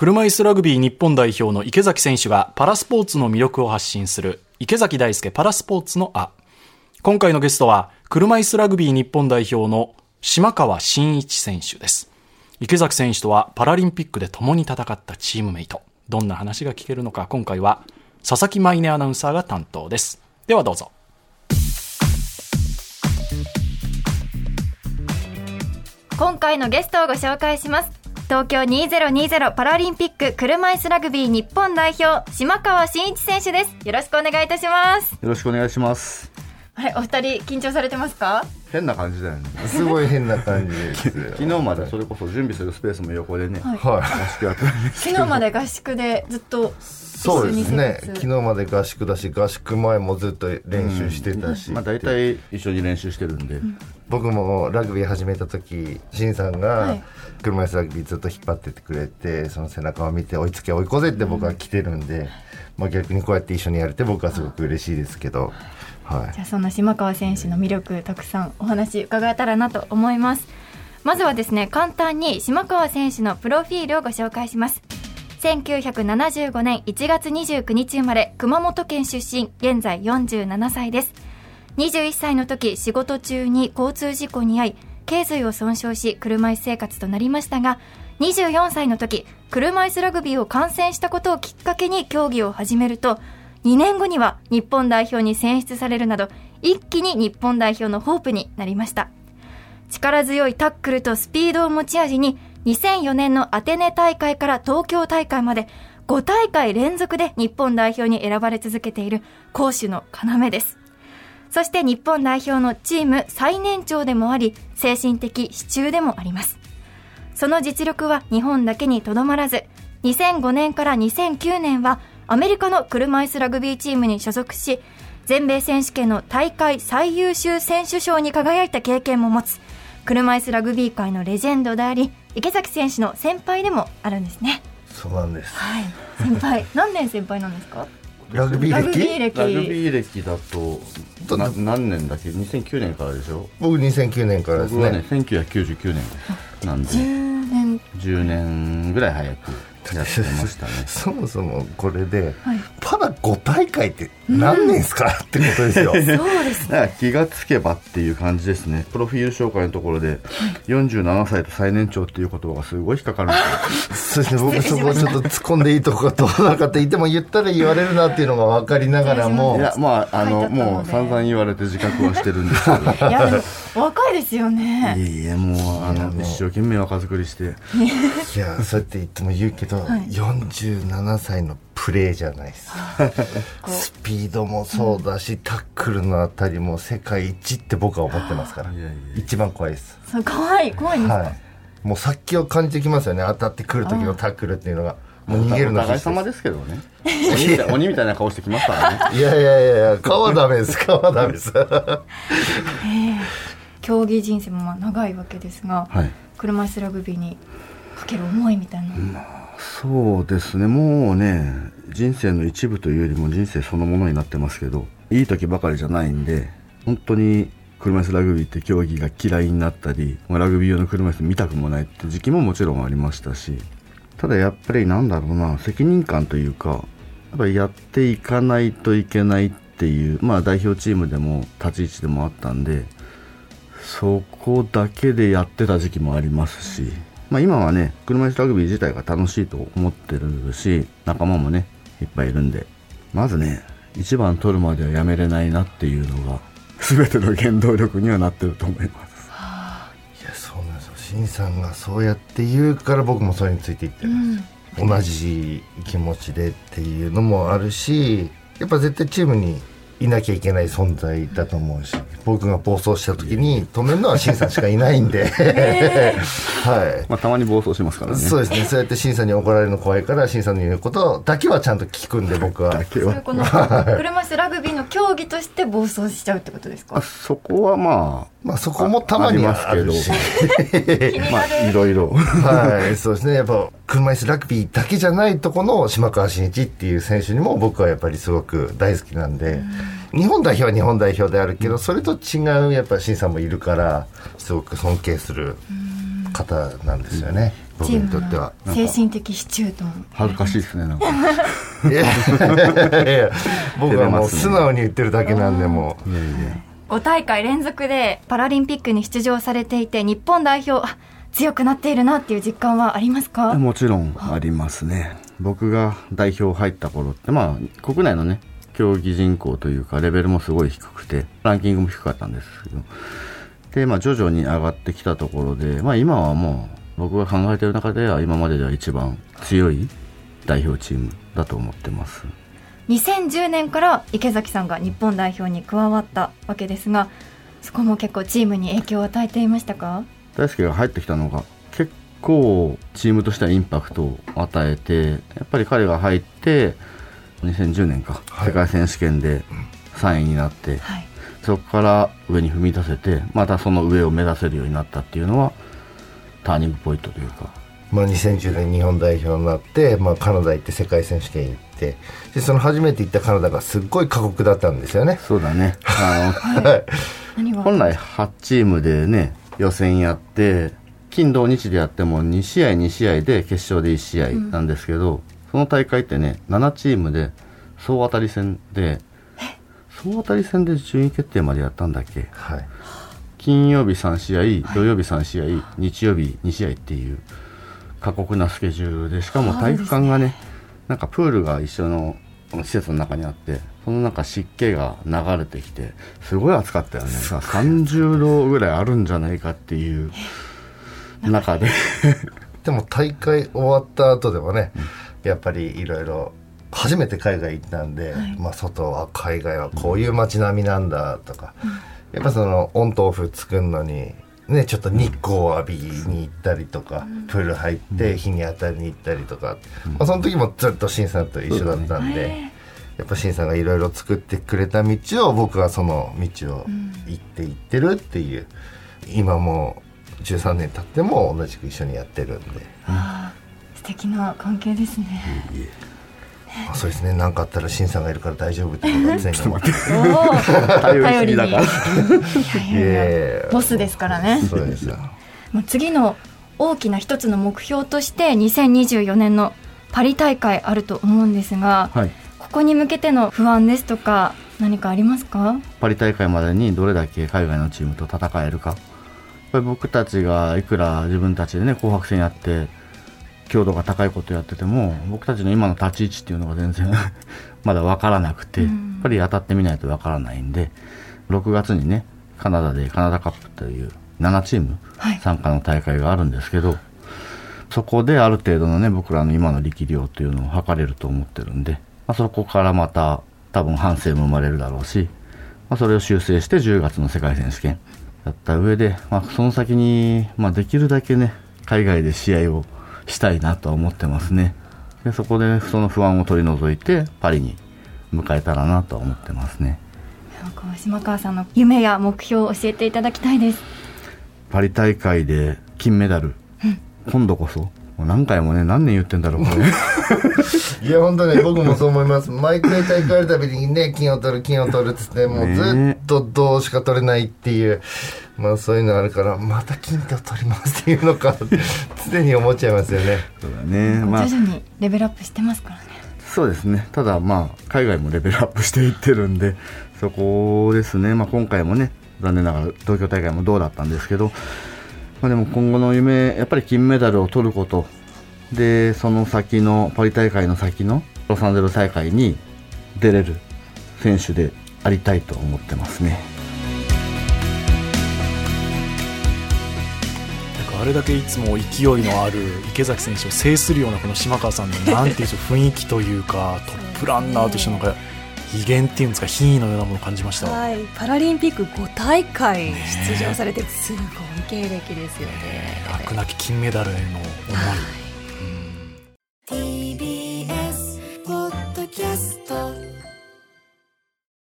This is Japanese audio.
車椅子ラグビー日本代表の池崎選手がパラスポーツの魅力を発信する池崎大輔パラスポーツのあ。今回のゲストは車椅子ラグビー日本代表の島川真一選手です。池崎選手とはパラリンピックで共に戦ったチームメイト。どんな話が聞けるのか今回は佐々木舞音アナウンサーが担当です。ではどうぞ。今回のゲストをご紹介します。東京2020パラリンピック車椅子ラグビー日本代表島川真一選手です。よろしくお願いいたします。よろしくお願いします。はい、お二人緊張されてますか？変な感じだよね。すごい変な感じです 昨日までそれこそ準備するスペースも横でね、はい、合宿やってたんです昨日まで合宿でずっとそうですね。昨日まで合宿だし合宿前もずっと練習してたし、うん、まあ大体一緒に練習してるんで、うん、僕もラグビー始めた時新さんが車椅子ラグビーずっと引っ張っててくれてその背中を見て追いつけ追い越せって僕は来てるんで、まあ、逆にこうやって一緒にやれて僕はすごく嬉しいですけど、はい、じゃあそんな島川選手の魅力たくさんお話伺えたらなと思います。まずはですね簡単に島川選手のプロフィールをご紹介します。1975年1月29日生まれ熊本県出身現在47歳です。21歳の時仕事中に交通事故に遭い頸髄を損傷し車椅子生活となりましたが24歳の時車椅子ラグビーを観戦したことをきっかけに競技を始めると2年後には日本代表に選出されるなど一気に日本代表のホープになりました力強いタックルとスピードを持ち味に2004年のアテネ大会から東京大会まで5大会連続で日本代表に選ばれ続けている攻守の要ですそして日本代表のチーム最年長でもあり、精神的支柱でもあります。その実力は日本だけにとどまらず、2005年から2009年はアメリカの車椅子ラグビーチームに所属し、全米選手権の大会最優秀選手賞に輝いた経験も持つ、車椅子ラグビー界のレジェンドであり、池崎選手の先輩でもあるんですね。そうなんです。はい。先輩、何年先輩なんですか？ラグビー歴。ラグビー歴。だとな何年だっけ？2009年からでしょ？僕2009年からですね。僕はね1999年なんで。10年。10年ぐらい早くやってましたね。そもそもこれで、はい、パラ5大会って何年ですか、うん、ってことですよ。そうですね。気がつけばっていう感じですね。プロフィール紹介のところで、はい、47歳と最年長っていう言葉がすごい引っかかるんですよ。そうですね僕そこちょっと突っ込んでいいとこかどうなかって言っても言ったら言われるなっていうのが分かりながらも。いやまああのもう散々言われて自覚はしてるんですけど。いやでも若いですよね。いえいえもうあの一生懸命若作りして。いや そうやって言っても言うけど、はい、47歳のプレーじゃないです スピードもそうだし、うん、タックルのあたりも世界一って僕は思ってますから。一番怖いです。そう怖い怖いんですか、はい、もう殺気を感じてきますよね。当たってくる時のタックルっていうのが。もう逃げるのお互い様ですけどね。鬼鬼みたいな顔してきますからね。いやいやいや顔はダメです。顔はダメです、えー、競技人生もまあ長いわけですが、はい、車椅子ラグビーにかける思いみたいな、うんそうですね。もうね人生の一部というよりも人生そのものになってますけどいい時ばかりじゃないんで本当に車椅子ラグビーって競技が嫌いになったりラグビー用の車椅子見たくもないって時期ももちろんありましたしただやっぱりなんだろうな責任感というかやっぱやっていかないといけないっていうまあ代表チームでも立ち位置でもあったんでそこだけでやってた時期もありますしまあ、今はね車椅子ラグビー自体が楽しいと思ってるし仲間もねいっぱいいるんでまずね1番取るまではやめれないなっていうのが 全ての原動力にはなってると思います。いやそうなんですよ。新さんがそうやって言うから僕もそれについていってるんです、うん、同じ気持ちでっていうのもあるしやっぱ絶対チームにいなきゃいけない存在だと思うし僕が暴走した時に止めるのは新さんしかいないんで。はい。まあ、たまに暴走しますからね。そうですね。そうやって新さんに怒られるの怖いから新さんの言うことだけはちゃんと聞くんで僕は。だけは。この 車椅子ラグビーの競技として暴走しちゃうってことですか？そこはまあまあそこもたまにはあるし。まあいろいろ。はいそうですね。やっぱ車椅子ラグビーだけじゃないとこの島川慎一っていう選手にも僕はやっぱりすごく大好きなんで、日本代表は日本代表であるけどそれと違うやっぱり慎さんもいるからすごく尊敬する方なんですよね。僕にとっては。精神的支柱と。恥ずかしいですねなんか。いやいや僕はもう素直に言ってるだけなんでもう。いやいや5大会連続でパラリンピックに出場されていて日本代表強くなっているなっていう実感はありますか？もちろんありますね。僕が代表入った頃ってまあ国内のね競技人口というかレベルもすごい低くてランキングも低かったんですけど。でまあ徐々に上がってきたところでまあ今はもう僕が考えている中では今まででは一番強い代表チームだと思ってます。2010年から池崎さんが日本代表に加わったわけですがそこも結構チームに影響を与えていましたか？大輔が入ってきたのが結構チームとしてはインパクトを与えてやっぱり彼が入って2010年か、はい。世界選手権で3位になって、はい。そこから上に踏み出せてまたその上を目指せるようになったっていうのはターニングポイントというかまあ、2010年日本代表になって、まあ、カナダ行って世界選手権行ってでその初めて行ったカナダがすっごい過酷だったんですよね。そうだね。あ何が？の本来8チームでね予選やって金土日でやっても2試合2試合で決勝で1試合なんですけど、その大会ってね7チームで総当たり戦で総当たり戦で順位決定までやったんだっけ？はい。金曜日3試合土曜日3試合、日曜日2試合っていう過酷なスケジュールでしかも体育館がねなんかプールが一緒の施設の中にあってその中湿気が流れてきてすごい暑かったよね。さ30度ぐらいあるんじゃないかっていう中で。でも大会終わった後でもね、やっぱりいろいろ初めて海外行ったんで、まあ外は海外はこういう街並みなんだとか、やっぱそのオンとオフ作るのにねちょっと日光を浴びに行ったりとか、プール入って日に当たりに行ったりとか、まあ、その時もずっと新さんと一緒だったんで、やっぱ新さんがいろいろ作ってくれた道を僕はその道を行って行ってるっていう、今もう13年経っても同じく一緒にやってるんで。あー素敵な関係ですねあそうですね。何かあったら新さんがいるから大丈夫っていうのが常って。頼りに。だからボスですからね。そうですよ。もう次の大きな一つの目標として2024年のパリ大会あると思うんですがはい。ここに向けての不安ですとか何かありますか？パリ大会までにどれだけ海外のチームと戦えるか。これ僕たちがいくら自分たちでね紅白戦やって強度が高いことやってても僕たちの今の立ち位置っていうのが全然 まだ分からなくて、うん。やっぱり当たってみないと分からないんで6月にねカナダでカナダカップという7チームはい。参加の大会があるんですけど、そこである程度のね僕らの今の力量っていうのを測れると思ってるんで、まあ、そこからまた多分反省も生まれるだろうし、まあ、それを修正して10月の世界選手権やった上で、まあ、その先に、まあ、できるだけね海外で試合をしたいなとは思ってますね。でそこでその不安を取り除いてパリに迎えたらなとは思ってますね。島川さんの夢や目標を教えていただきたいです。パリ大会で金メダル、今度こそもう何回もね何年言ってんだろうこれ。いや本当ね僕もそう思います。毎回大会あるたびにね金を取る金を取るっつってもうずっと銅しか取れないっていう。まあそういうのあるからまた金を取りますっていうのか常に思っちゃいますよね。そうだね。まあ。徐々にレベルアップしてますからね。そうですね。ただまあ、海外もレベルアップしていってるんで、そこですね。まあ今回もね、残念ながら東京大会もどうだったんですけど、まあでも今後の夢、やっぱり金メダルを取ること、で、その先の、パリ大会の先のロサンゼルス大会に出れる選手でありたいと思ってますね。あれだけいつも勢いのある池崎選手を制するようなこの島川さんのなんていう雰囲気というかトップランナーとしてのか威厳っていうんですか品位のようなものを感じました。はい、パラリンピック5大会出場されてすごい経歴ですよね。楽なき金メダルへの思い